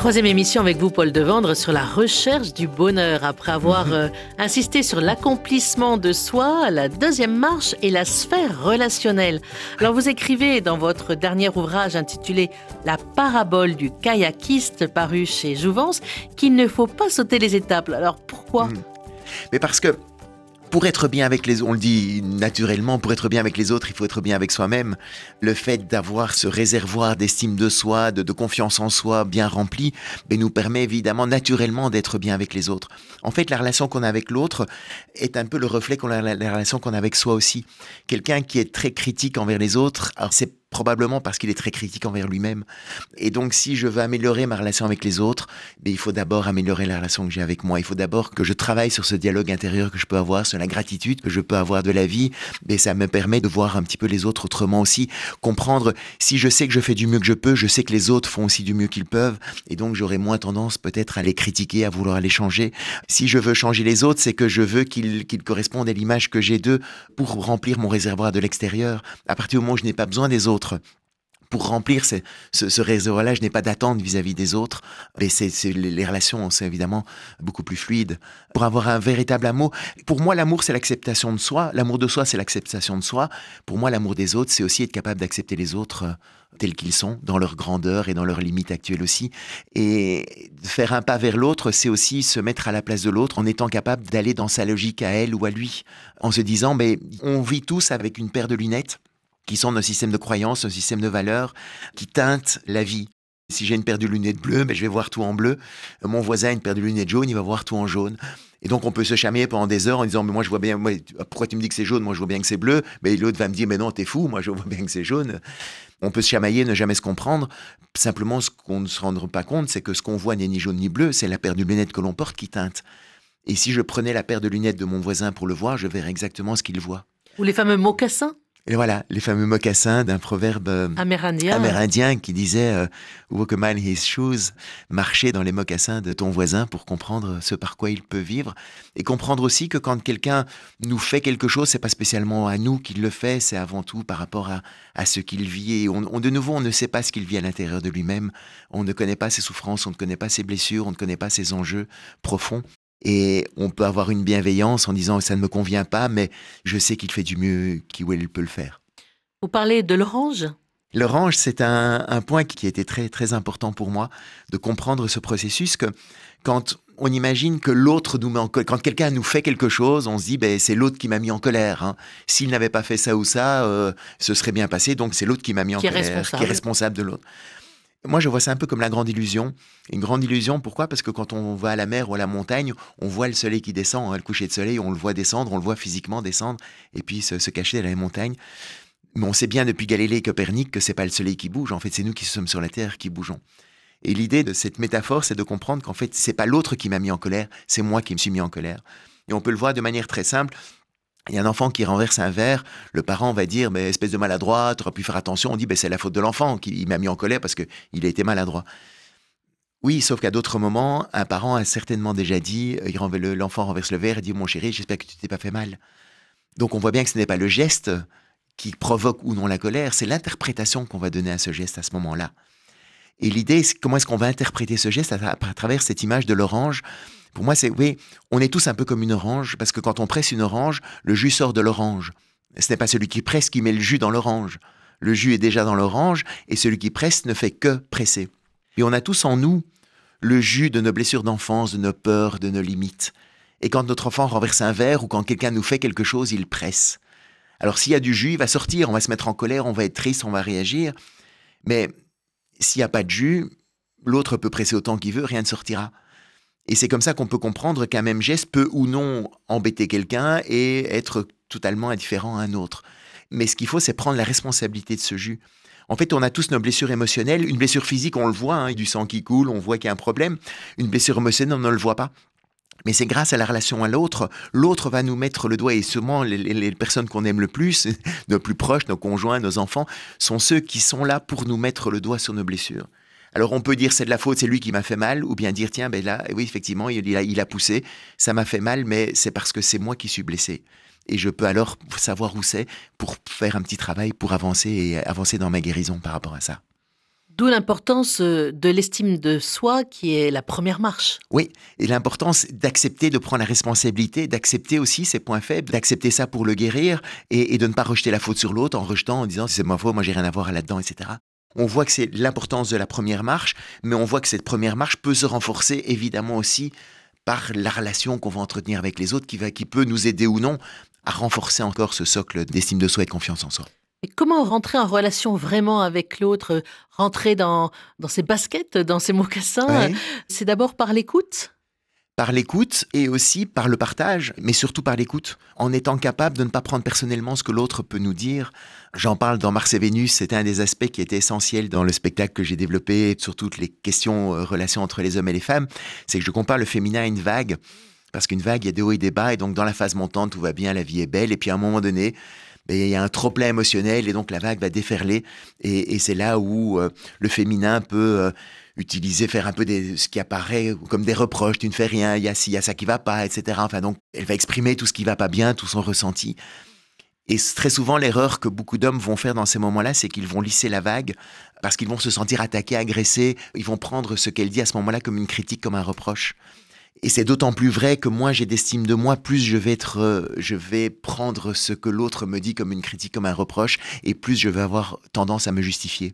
Troisième émission avec vous, Paul Devendre, sur la recherche du bonheur. Après avoir mhm. euh, insisté sur l'accomplissement de soi, la deuxième marche est la sphère relationnelle. Alors, vous écrivez dans votre dernier ouvrage intitulé La parabole du kayakiste, paru chez Jouvence, qu'il ne faut pas sauter les étapes. Alors, pourquoi? Mhm. Mais parce que pour être bien avec les on le dit naturellement, pour être bien avec les autres, il faut être bien avec soi-même. Le fait d'avoir ce réservoir d'estime de soi, de, confiance en soi bien rempli, ben, nous permet évidemment naturellement d'être bien avec les autres. En fait, la relation qu'on a avec l'autre est un peu le reflet qu'on a la, la relation qu'on a avec soi aussi. Quelqu'un qui est très critique envers les autres, c'est probablement parce qu'il est très critique envers lui-même. Et donc, si je veux améliorer ma relation avec les autres, mais il faut d'abord améliorer la relation que j'ai avec moi. Il faut d'abord que je travaille sur ce dialogue intérieur que je peux avoir, sur la gratitude que je peux avoir de la vie. Mais ça me permet de voir un petit peu les autres autrement aussi, comprendre si je sais que je fais du mieux que je peux, je sais que les autres font aussi du mieux qu'ils peuvent, et donc j'aurai moins tendance peut-être à les critiquer, à vouloir les changer. Si je veux changer les autres, c'est que je veux qu'ils correspondent à l'image que j'ai d'eux pour remplir mon réservoir de l'extérieur. À partir du moment où je n'ai pas besoin des autres, pour remplir ce, réseau-là, je n'ai pas d'attente vis-à-vis des autres. Mais c'est, les relations sont évidemment beaucoup plus fluides. Pour avoir un véritable amour, pour moi, l'amour, c'est l'acceptation de soi. L'amour de soi, c'est l'acceptation de soi. Pour moi, l'amour des autres, c'est aussi être capable d'accepter les autres euh, tels qu'ils sont, dans leur grandeur et dans leurs limites actuelles aussi. Et faire un pas vers l'autre, c'est aussi se mettre à la place de l'autre en étant capable d'aller dans sa logique à elle ou à lui, en se disant, mais on vit tous avec une paire de lunettes qui sont nos systèmes de croyances, nos systèmes de valeurs, qui teintent la vie. Si j'ai une paire de lunettes bleues, ben je vais voir tout en bleu. Mon voisin a une paire de lunettes jaunes, il va voir tout en jaune. Et donc, on peut se chamailler pendant des heures en disant, mais moi, je vois bien, pourquoi tu me dis que c'est jaune? Moi, je vois bien que c'est bleu. Mais l'autre va me dire, mais non, t'es fou. Moi, je vois bien que c'est jaune. On peut se chamailler, ne jamais se comprendre. Simplement, ce qu'on ne se rend pas compte, c'est que ce qu'on voit n'est ni jaune ni bleu. C'est la paire de lunettes que l'on porte qui teinte. Et si je prenais la paire de lunettes de mon voisin pour le voir, je verrais exactement ce qu'il voit. Ou les fameux mocassins et voilà, les fameux mocassins d'un proverbe euh, amérindien. qui disait euh, Walk a man his shoes, marcher dans les mocassins de ton voisin pour comprendre ce par quoi il peut vivre. Et comprendre aussi que quand quelqu'un nous fait quelque chose, c'est pas spécialement à nous qu'il le fait, c'est avant tout par rapport à, à ce qu'il vit. Et on, de nouveau, on ne sait pas ce qu'il vit à l'intérieur de lui-même. On ne connaît pas ses souffrances, on ne connaît pas ses blessures, on ne connaît pas ses enjeux profonds. Et on peut avoir une bienveillance en disant ça ne me convient pas, mais je sais qu'il fait du mieux qu'il peut le faire. Vous parlez de l'orange? L'orange, c'est un, point qui a été très très important pour moi de comprendre ce processus que quand on imagine que l'autre nous met en colère, quand quelqu'un nous fait quelque chose, on se dit ben c'est l'autre qui m'a mis en colère. Hein. S'il n'avait pas fait ça ou ça, euh, ce serait bien passé. Donc c'est l'autre qui m'a mis en colère, qui est responsable de l'autre. Moi, je vois ça un peu comme la grande illusion. Une grande illusion, pourquoi? Parce que quand on va à la mer ou à la montagne, on voit le soleil qui descend, hein, le coucher de soleil, on le voit descendre, on le voit physiquement descendre, et puis se, cacher dans les montagnes. Mais on sait bien depuis Galilée et Copernic que c'est pas le soleil qui bouge, en fait, c'est nous qui sommes sur la Terre qui bougeons. Et l'idée de cette métaphore, c'est de comprendre qu'en fait, c'est pas l'autre qui m'a mis en colère, c'est moi qui me suis mis en colère. Et on peut le voir de manière très simple. Il y a un enfant qui renverse un verre, le parent va dire mais espèce de maladroit, tu aurais pu faire attention. On dit ben, c'est la faute de l'enfant qui m'a mis en colère parce qu'il a été maladroit. Oui, sauf qu'à d'autres moments, un parent a certainement déjà dit l'enfant renverse le verre et dit mon chéri, j'espère que tu t'es pas fait mal. Donc on voit bien que ce n'est pas le geste qui provoque ou non la colère, c'est l'interprétation qu'on va donner à ce geste à ce moment-là. Et l'idée, c'est comment est-ce qu'on va interpréter ce geste à travers cette image de l'orange pour moi, c'est, oui, on est tous un peu comme une orange, parce que quand on presse une orange, le jus sort de l'orange. Ce n'est pas celui qui presse qui met le jus dans l'orange. Le jus est déjà dans l'orange, et celui qui presse ne fait que presser. Et on a tous en nous le jus de nos blessures d'enfance, de nos peurs, de nos limites. Et quand notre enfant renverse un verre ou quand quelqu'un nous fait quelque chose, il presse. Alors s'il y a du jus, il va sortir, on va se mettre en colère, on va être triste, on va réagir. Mais s'il n'y a pas de jus, l'autre peut presser autant qu'il veut, rien ne sortira. Et c'est comme ça qu'on peut comprendre qu'un même geste peut ou non embêter quelqu'un et être totalement indifférent à un autre. Mais ce qu'il faut, c'est prendre la responsabilité de ce jus. En fait, on a tous nos blessures émotionnelles. Une blessure physique, on le voit, hein, du sang qui coule, on voit qu'il y a un problème. Une blessure émotionnelle, on ne le voit pas. Mais c'est grâce à la relation à l'autre, l'autre va nous mettre le doigt et souvent les, les personnes qu'on aime le plus, nos plus proches, nos conjoints, nos enfants, sont ceux qui sont là pour nous mettre le doigt sur nos blessures. Alors on peut dire c'est de la faute, c'est lui qui m'a fait mal, ou bien dire tiens, ben là, oui, effectivement, il a, il a poussé, ça m'a fait mal, mais c'est parce que c'est moi qui suis blessé. Et je peux alors savoir où c'est pour faire un petit travail pour avancer et avancer dans ma guérison par rapport à ça. D'où l'importance euh, de l'estime de soi qui est la première marche. Oui, et l'importance d'accepter de prendre la responsabilité, d'accepter aussi ses points faibles, d'accepter ça pour le guérir et, de ne pas rejeter la faute sur l'autre en rejetant, en disant c'est ma faute, moi j'ai rien à voir là-dedans, etc. On voit que c'est l'importance de la première marche, mais on voit que cette première marche peut se renforcer évidemment aussi par la relation qu'on va entretenir avec les autres qui, va, qui peut nous aider ou non à renforcer encore ce socle d'estime de soi et de confiance en soi. Et comment rentrer en relation vraiment avec l'autre Rentrer dans, dans ses baskets, dans ses mocassins? C'est d'abord par l'écoute? Par l'écoute et aussi par le partage, mais surtout par l'écoute, en étant capable de ne pas prendre personnellement ce que l'autre peut nous dire. J'en parle dans Mars et Vénus, c'était un des aspects qui était essentiel dans le spectacle que j'ai développé sur toutes les questions, euh, relations entre les hommes et les femmes, c'est que je compare le féminin à une vague, parce qu'une vague, il y a des hauts et des bas, et donc dans la phase montante, tout va bien, la vie est belle, et puis à un moment donné, il y a un trop-plein émotionnel et donc la vague va déferler. Et, c'est là où euh, le féminin peut euh, utiliser, faire un peu ce qui apparaît comme des reproches, tu ne fais rien, il y a ci, il y a ça qui va pas, etc. Enfin, donc, elle va exprimer tout ce qui va pas bien, tout son ressenti. Et très souvent, l'erreur que beaucoup d'hommes vont faire dans ces moments-là, c'est qu'ils vont lisser la vague parce qu'ils vont se sentir attaqués, agressés. Ils vont prendre ce qu'elle dit à ce moment-là comme une critique, comme un reproche. Et c'est d'autant plus vrai que moi j'ai d'estime de moi, plus je vais être, euh, je vais prendre ce que l'autre me dit comme une critique, comme un reproche, et plus je vais avoir tendance à me justifier.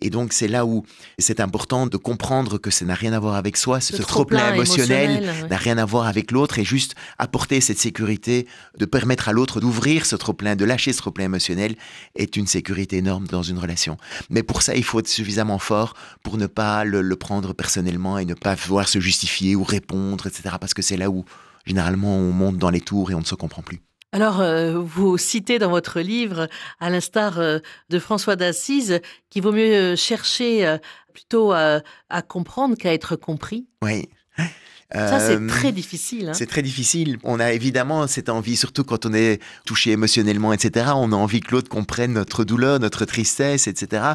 Et donc c'est là où c'est important de comprendre que ça n'a rien à voir avec soi, ce, trop-plein émotionnel n'a rien à voir avec l'autre et juste apporter cette sécurité, de permettre à l'autre d'ouvrir ce trop-plein, de lâcher ce trop-plein émotionnel est une sécurité énorme dans une relation. Mais pour ça, il faut être suffisamment fort pour ne pas le, le prendre personnellement et ne pas vouloir se justifier ou répondre, etc. Parce que c'est là où généralement on monte dans les tours et on ne se comprend plus. Alors, euh, vous citez dans votre livre, à l'instar euh, de François d'Assise, qu'il vaut mieux euh, chercher plutôt à comprendre qu'à être compris. Oui. Ça, c'est euh, très difficile. Hein. C'est très difficile. On a évidemment cette envie, surtout quand on est touché émotionnellement, etc. On a envie que l'autre comprenne notre douleur, notre tristesse, etc.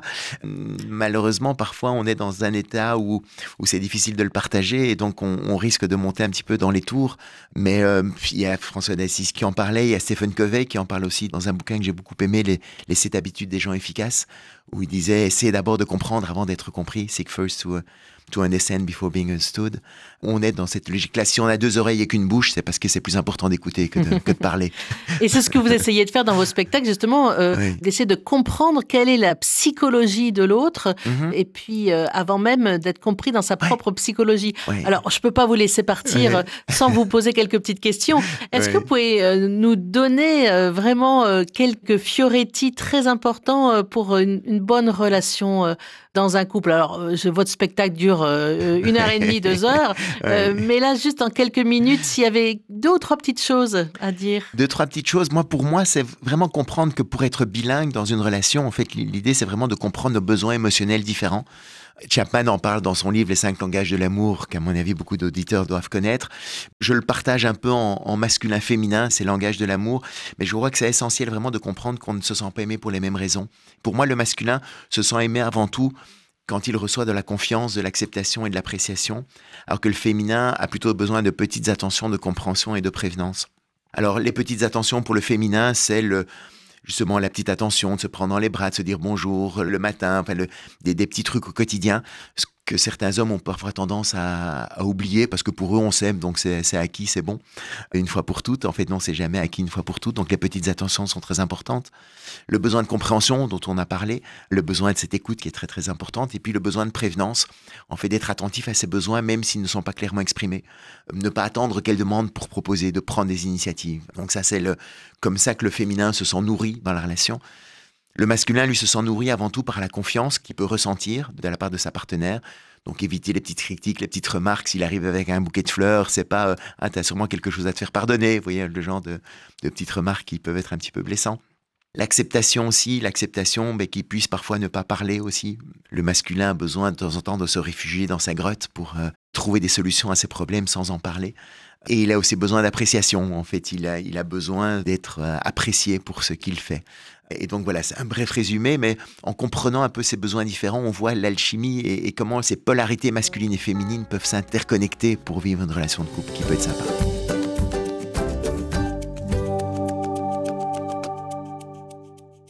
Malheureusement, parfois, on est dans un état où, où c'est difficile de le partager et donc on, risque de monter un petit peu dans les tours. Mais euh, il y a François d'Assise qui en parlait, il y a Stephen Covey qui en parle aussi dans un bouquin que j'ai beaucoup aimé, Les, les 7 habitudes des gens efficaces, où il disait essayez d'abord de comprendre avant d'être compris. Seek first to, to understand before being understood. On est dans cette logique-là. Si on a deux oreilles et qu'une bouche, c'est parce que c'est plus important d'écouter que, de, parler. et c'est ce que vous essayez de faire dans vos spectacles, justement, euh, d'essayer de comprendre quelle est la psychologie de l'autre, mm-hmm. et puis euh, avant même d'être compris dans sa propre psychologie. Alors, je ne peux pas vous laisser partir euh, sans vous poser quelques petites questions. Est-ce que vous pouvez nous donner vraiment quelques fioretti très importants pour une, une bonne relation dans un couple. Alors, euh, votre spectacle dure euh, une heure et demie, deux heures, euh, mais là, juste en quelques minutes, s'il y avait deux ou trois petites choses à dire. Deux, trois petites choses. Moi, pour moi, c'est vraiment comprendre que pour être bilingue dans une relation, en fait, l'idée, c'est vraiment de comprendre nos besoins émotionnels différents. Chapman en parle dans son livre Les cinq langages de l'amour, qu'à mon avis beaucoup d'auditeurs doivent connaître. Je le partage un peu en, masculin-féminin, ces langages de l'amour, mais je crois que c'est essentiel vraiment de comprendre qu'on ne se sent pas aimé pour les mêmes raisons. Pour moi, le masculin se sent aimé avant tout quand il reçoit de la confiance, de l'acceptation et de l'appréciation, alors que le féminin a plutôt besoin de petites attentions de compréhension et de prévenance. Alors les petites attentions pour le féminin, c'est le justement la petite attention, de se prendre dans les bras, de se dire bonjour le matin, enfin des, des, petits trucs au quotidien, que certains hommes ont parfois tendance à, oublier parce que pour eux on s'aime donc c'est acquis, c'est bon, une fois pour toutes. En fait non, c'est jamais acquis une fois pour toutes. Donc les petites attentions sont très importantes. Le besoin de compréhension dont on a parlé, le besoin de cette écoute qui est très très importante, et puis le besoin de prévenance, en fait d'être attentif à ses besoins même s'ils ne sont pas clairement exprimés. Ne pas attendre qu'elle demande pour proposer, de prendre des initiatives. Donc ça c'est comme ça que le féminin se sent nourri dans la relation. Le masculin, lui, se sent nourri avant tout par la confiance qu'il peut ressentir de la part de sa partenaire. Donc éviter les petites critiques, les petites remarques. S'il arrive avec un bouquet de fleurs, c'est pas euh, ah t'as sûrement quelque chose à te faire pardonner. Vous voyez le genre de, petites remarques qui peuvent être un petit peu blessantes. L'acceptation aussi, l'acceptation mais qui puisse parfois ne pas parler aussi. Le masculin a besoin de temps en temps de se réfugier dans sa grotte pour euh, trouver des solutions à ses problèmes sans en parler. Et il a aussi besoin d'appréciation. En fait, il a, il a besoin d'être euh, apprécié pour ce qu'il fait. Et donc voilà, c'est un bref résumé, mais en comprenant un peu ces besoins différents, on voit l'alchimie et, comment ces polarités masculines et féminines peuvent s'interconnecter pour vivre une relation de couple qui peut être sympa.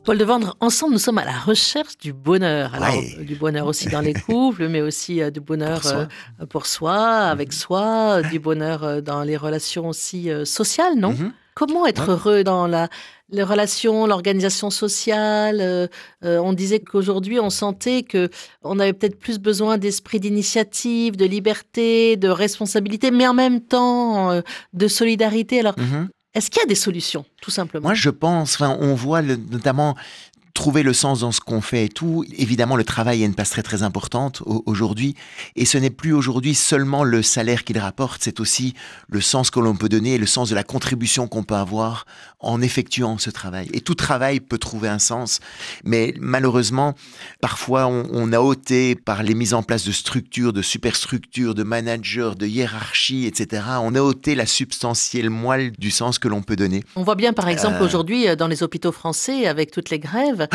Paul de Vendre, ensemble, nous sommes à la recherche du bonheur. Alors, Ouais. du bonheur aussi dans les couples, mais aussi euh, du bonheur Pour soi. euh, pour soi, avec soi, euh, du bonheur euh, dans les relations aussi euh, sociales, non Mhm. Comment être Ouais. heureux dans la, les relations, l'organisation sociale euh, euh, On disait qu'aujourd'hui, on sentait que on avait peut-être plus besoin d'esprit d'initiative, de liberté, de responsabilité, mais en même temps euh, de solidarité. Alors, Mhm. Est-ce qu'il y a des solutions, tout simplement? Moi, je pense, enfin, on voit le- notamment trouver le sens dans ce qu'on fait et tout. Évidemment, le travail a une place très très importante au- aujourd'hui. Et ce n'est plus aujourd'hui seulement le salaire qu'il rapporte, c'est aussi le sens que l'on peut donner et le sens de la contribution qu'on peut avoir en effectuant ce travail. Et tout travail peut trouver un sens. Mais malheureusement, parfois, on, on a ôté par les mises en place de structures, de superstructures, de managers, de hiérarchies, etc. On a ôté la substantielle moelle du sens que l'on peut donner. On voit bien, par exemple, Euh. aujourd'hui, euh, dans les hôpitaux français, avec toutes les grèves.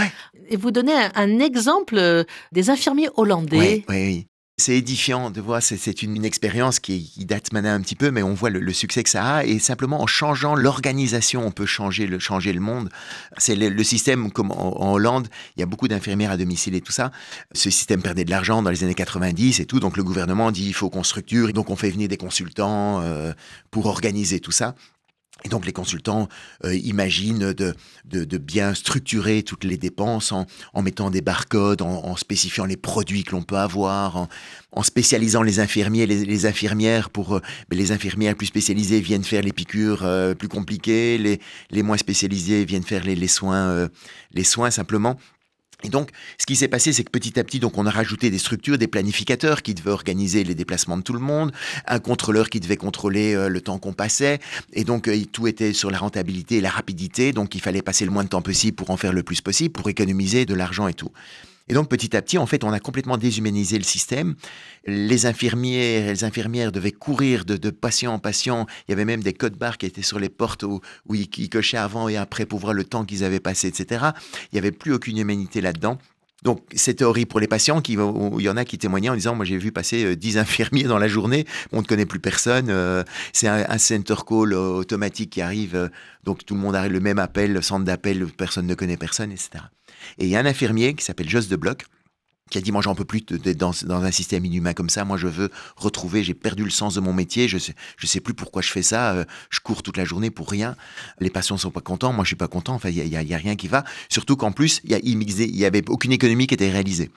Et vous donnez un, un exemple euh, des infirmiers hollandais. Oui, oui, oui. C'est édifiant de voir, c'est- une, une expérience qui, qui date maintenant un petit peu, mais on voit le, le succès que ça a. Et simplement en changeant l'organisation, on peut changer le, changer le monde. C'est le, le système, comme en, en Hollande, il y a beaucoup d'infirmières à domicile et tout ça. Ce système perdait de l'argent dans les années 90 et tout. Donc le gouvernement dit il faut qu'on structure. Donc on fait venir des consultants euh, pour organiser tout ça. Et donc les consultants euh, imaginent de, bien structurer toutes les dépenses en, mettant des barcodes, en, spécifiant les produits que l'on peut avoir, en, spécialisant les infirmiers, les, infirmières pour euh, ben, les infirmières plus spécialisées viennent faire les piqûres euh, plus compliquées, les, moins spécialisées viennent faire les soins simplement. Et donc, ce qui s'est passé, c'est que petit à petit, donc, on a rajouté des structures, des planificateurs qui devaient organiser les déplacements de tout le monde, un contrôleur qui devait contrôler euh, le temps qu'on passait, et donc euh, tout était sur la rentabilité et la rapidité, donc il fallait passer le moins de temps possible pour en faire le plus possible, pour économiser de l'argent et tout. Et donc petit à petit, en fait, on a complètement déshumanisé le système. Les infirmières, les infirmières devaient courir de, patient en patient. Il y avait même des codes barres qui étaient sur les portes où, ils, cochaient avant et après pour voir le temps qu'ils avaient passé, etc. Il n'y avait plus aucune humanité là-dedans. Donc c'était horrible pour les patients. Qui, il y en a qui témoignaient en disant, moi j'ai vu passer euh, 10 infirmiers dans la journée, on ne connaît plus personne. euh, c'est un, center call euh, automatique qui arrive, euh, donc tout le monde a le même appel, le centre d'appel, personne ne connaît personne, etc. Et il y a un infirmier qui s'appelle Jos de Bloch, qui a dit, moi j'en peux plus d'être dans, un système inhumain comme ça, moi je veux retrouver, j'ai perdu le sens de mon métier, je sais, je sais plus pourquoi je fais ça, euh, je cours toute la journée pour rien, les patients sont pas contents, moi je suis pas content, enfin il y y y a rien qui va, surtout qu'en plus, il y, avait aucune économie qui était réalisée.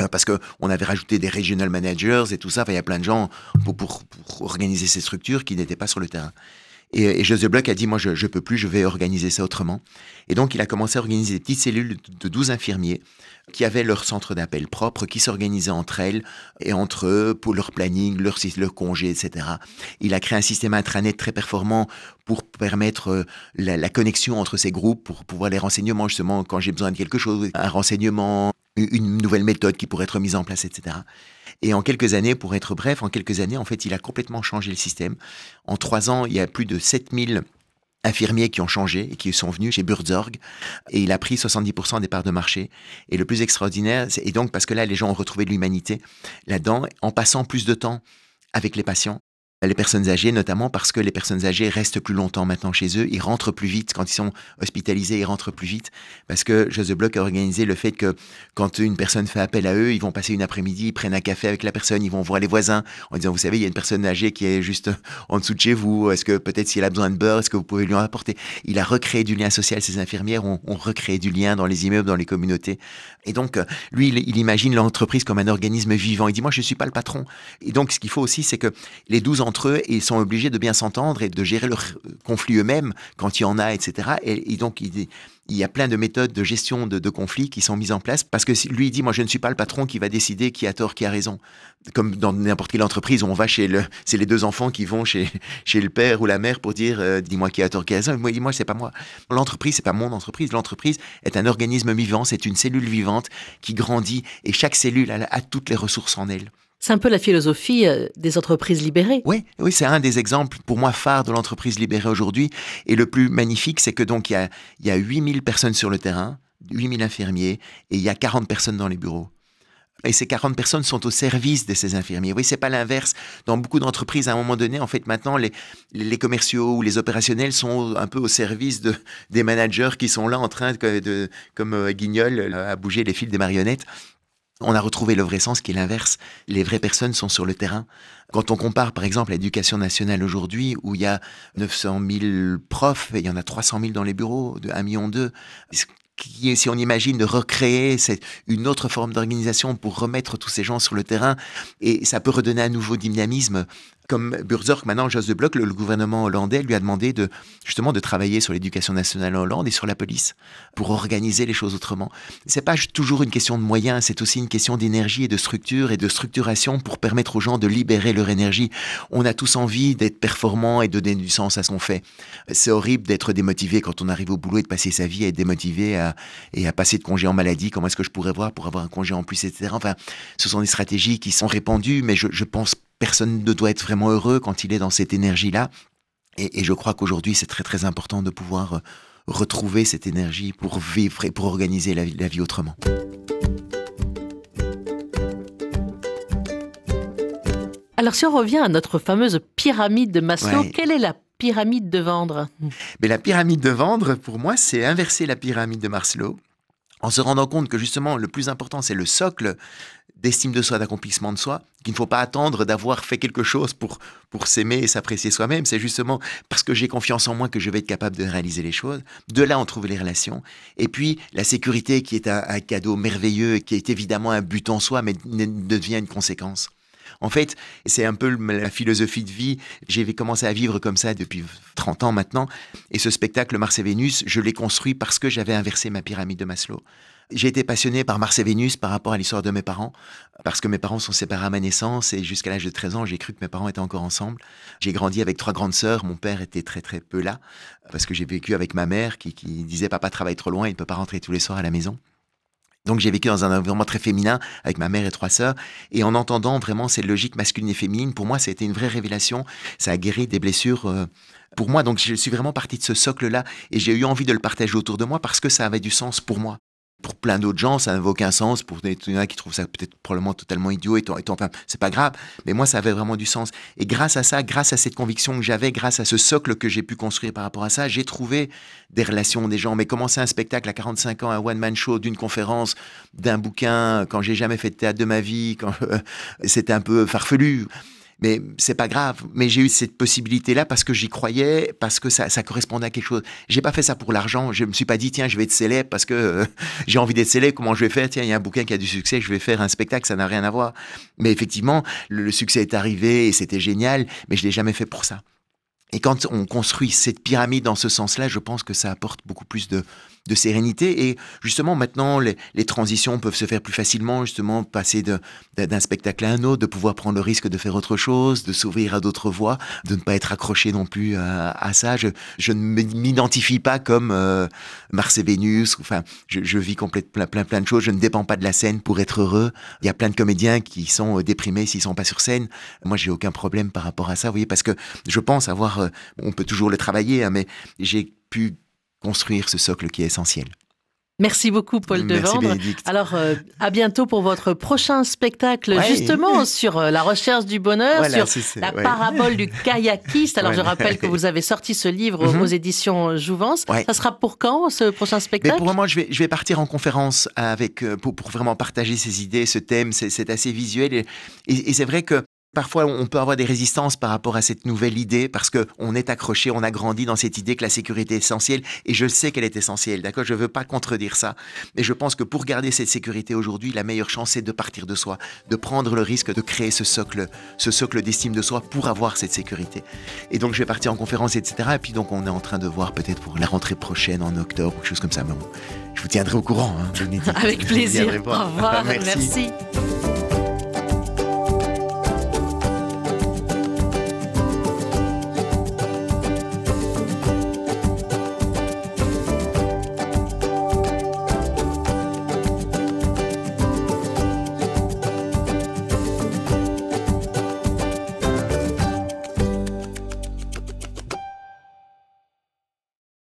Euh, Parce que on avait rajouté des regional managers et tout ça. Il y a plein de gens pour organiser ces structures qui n'étaient pas sur le terrain. Et, et José Bloch a dit, moi, je, je peux plus, je vais organiser ça autrement. Et donc, il a commencé à organiser des petites cellules de 12 infirmiers qui avaient leur centre d'appel propre, qui s'organisaient entre elles et entre eux pour leur planning, leur, leur congé, etc. Il a créé un système intranet très performant pour permettre euh, la, la connexion entre ces groupes, pour pouvoir les renseignements, justement, quand j'ai besoin de quelque chose, un renseignement, une nouvelle méthode qui pourrait être mise en place, etc. Et en quelques années, pour être bref, en quelques années, en fait, il a complètement changé le système. En trois ans, il y a plus de 7000 infirmiers qui ont changé et qui sont venus chez Burzorg et il a pris 70% des parts de marché. Et le plus extraordinaire, et donc parce que là, les gens ont retrouvé de l'humanité là-dedans, en passant plus de temps avec les patients, les personnes âgées notamment parce que les personnes âgées restent plus longtemps maintenant chez eux, ils rentrent plus vite quand ils sont hospitalisés, ils rentrent plus vite parce que Joseph Bloch a organisé le fait que quand une personne fait appel à eux, ils vont passer une après-midi, ils prennent un café avec la personne, ils vont voir les voisins en disant vous savez, il y a une personne âgée qui est juste en dessous de chez vous, est-ce que peut-être si elle a besoin de beurre, est-ce que vous pouvez lui en apporter? Il a recréé du lien social, ces infirmières ont, recréé du lien dans les immeubles, dans les communautés. Et donc, lui, il, imagine l'entreprise comme un organisme vivant. Il dit, moi, je ne suis pas le patron. Et donc, ce qu'il faut aussi, c'est que les douze entre eux, ils sont obligés de bien s'entendre et de gérer leurs conflits eux-mêmes quand il y en a, etc. Et, et donc, il, il y a plein de méthodes de gestion de, conflits qui sont mises en place parce que lui, il dit, moi, je ne suis pas le patron qui va décider qui a tort, qui a raison. Comme dans n'importe quelle entreprise où on va chez le, c'est les deux enfants qui vont chez, chez le père ou la mère pour dire, euh, dis-moi qui a tort, qui a raison. Moi, il dit, moi, c'est pas moi. L'entreprise, c'est pas mon entreprise. L'entreprise est un organisme vivant, c'est une cellule vivante qui grandit et chaque cellule a toutes les ressources en elle. C'est un peu la philosophie euh, des entreprises libérées. Oui, oui, c'est un des exemples pour moi phares de l'entreprise libérée aujourd'hui. Et le plus magnifique, c'est que donc il y a, il y a 8000 personnes sur le terrain, 8000 infirmiers, et il y a 40 personnes dans les bureaux. Et ces 40 personnes sont au service de ces infirmiers. Oui, c'est pas l'inverse. Dans beaucoup d'entreprises, à un moment donné, en fait, maintenant, les, commerciaux ou les opérationnels sont un peu au service de, des managers qui sont là en train de, comme euh, Guignol, à bouger les fils des marionnettes. On a retrouvé le vrai sens qui est l'inverse. Les vraies personnes sont sur le terrain. Quand on compare, par exemple, l'éducation nationale aujourd'hui, où il y a 900 000 profs et il y en a 300 000 dans les bureaux, de 1 million d'eux, si on imagine de recréer une autre forme d'organisation pour remettre tous ces gens sur le terrain, et ça peut redonner un nouveau dynamisme comme Burzorg, maintenant, Jos de Bloc, le, gouvernement hollandais lui a demandé de, justement, de travailler sur l'éducation nationale en Hollande et sur la police pour organiser les choses autrement. C'est pas toujours une question de moyens, c'est aussi une question d'énergie et de structure et de structuration pour permettre aux gens de libérer leur énergie. On a tous envie d'être performants et de donner du sens à ce qu'on fait. C'est horrible d'être démotivé quand on arrive au boulot et de passer sa vie à être démotivé et à passer de congé en maladie. Comment est-ce que je pourrais voir pour avoir un congé en plus, etc. Enfin, ce sont des stratégies qui sont répandues, mais je, je pense personne ne doit être vraiment heureux quand il est dans cette énergie-là. Et, je crois qu'aujourd'hui, c'est très très important de pouvoir euh, retrouver cette énergie pour vivre et pour organiser la, vie autrement. Alors si on revient à notre fameuse pyramide de Maslow, quelle est la pyramide de vendre? Mais La pyramide de vendre, pour moi, c'est inverser la pyramide de Maslow en se rendant compte que justement le plus important c'est le socle d'estime de soi, d'accomplissement de soi, qu'il ne faut pas attendre d'avoir fait quelque chose pour, pour s'aimer et s'apprécier soi-même. C'est justement parce que j'ai confiance en moi que je vais être capable de réaliser les choses. De là, on trouve les relations. Et puis, la sécurité qui est un, cadeau merveilleux, qui est évidemment un but en soi, mais devient une conséquence. En fait, c'est un peu la philosophie de vie. J'ai commencé à vivre comme ça depuis 30 ans maintenant. Et ce spectacle, Mars et Vénus, je l'ai construit parce que j'avais inversé ma pyramide de Maslow. J'ai été passionné par Mars et Vénus par rapport à l'histoire de mes parents, parce que mes parents sont séparés à ma naissance et jusqu'à l'âge de 13 ans, j'ai cru que mes parents étaient encore ensemble. J'ai grandi avec trois grandes sœurs, mon père était très très peu là, parce que j'ai vécu avec ma mère qui, qui disait papa travaille trop loin, il ne peut pas rentrer tous les soirs à la maison. Donc j'ai vécu dans un environnement très féminin avec ma mère et trois sœurs. Et en entendant vraiment cette logique masculine et féminine, pour moi, ça a été une vraie révélation. Ça a guéri des blessures euh, pour moi. Donc je suis vraiment parti de ce socle-là et j'ai eu envie de le partager autour de moi parce que ça avait du sens pour moi. Pour plein d'autres gens, ça n'avait aucun sens. Pour des gens qui trouvent ça peut-être probablement totalement idiot et enfin, c'est pas grave. Mais moi, ça avait vraiment du sens. Et grâce à ça, grâce à cette conviction que j'avais, grâce à ce socle que j'ai pu construire par rapport à ça, j'ai trouvé des relations, des gens. Mais commencer un spectacle à 45 ans, un one-man show, d'une conférence, d'un bouquin, quand j'ai jamais fait de théâtre de ma vie, quand c'était un peu farfelu. Mais c'est pas grave. Mais j'ai eu cette possibilité-là parce que j'y croyais, parce que ça, correspondait à quelque chose. J'ai pas fait ça pour l'argent. Je me suis pas dit, tiens, je vais être célèbre parce que euh, j'ai envie d'être célèbre. Comment je vais faire? Tiens, il y a un bouquin qui a du succès, je vais faire un spectacle. Ça n'a rien à voir. Mais effectivement, le, succès est arrivé et c'était génial. Mais je l'ai jamais fait pour ça. Et quand on construit cette pyramide dans ce sens-là, je pense que ça apporte beaucoup plus de, de sérénité. Et justement, maintenant, les, transitions peuvent se faire plus facilement, justement, passer d'un spectacle à un autre, de pouvoir prendre le risque de faire autre chose, de s'ouvrir à d'autres voies, de ne pas être accroché non plus à, ça. Je, je ne m'identifie pas comme euh, Mars et Vénus. Enfin, je, vis complètement plein, plein, de choses. Je ne dépends pas de la scène pour être heureux. Il y a plein de comédiens qui sont euh, déprimés s'ils sont pas sur scène. Moi, j'ai aucun problème par rapport à ça, vous voyez, parce que je pense avoir, euh, on peut toujours le travailler, hein, mais j'ai pu construire ce socle qui est essentiel. Merci beaucoup, Paul Devendre. Alors, euh, à bientôt pour votre prochain spectacle, justement sur euh, la recherche du bonheur, sur la parabole du kayakiste. Alors, je rappelle que vous avez sorti ce livre aux mhm. éditions Jouvence. Ça sera pour quand, ce prochain spectacle Pour le moment, je vais, je vais partir en conférence avec, euh, pour, pour vraiment partager ces idées, ce thème. C'est assez visuel. et, et c'est vrai que Parfois, on peut avoir des résistances par rapport à cette nouvelle idée parce que on est accroché, on a grandi dans cette idée que la sécurité est essentielle et je sais qu'elle est essentielle. D'accord, je veux pas contredire ça, mais je pense que pour garder cette sécurité aujourd'hui, la meilleure chance c'est de partir de soi, de prendre le risque de créer ce socle, ce socle d'estime de soi pour avoir cette sécurité. Et donc, je vais partir en conférence, etc. Et puis donc, on est en train de voir peut-être pour la rentrée prochaine en octobre, quelque chose comme ça. Mais je vous tiendrai au courant. Hein, Avec plaisir. Au revoir. Merci.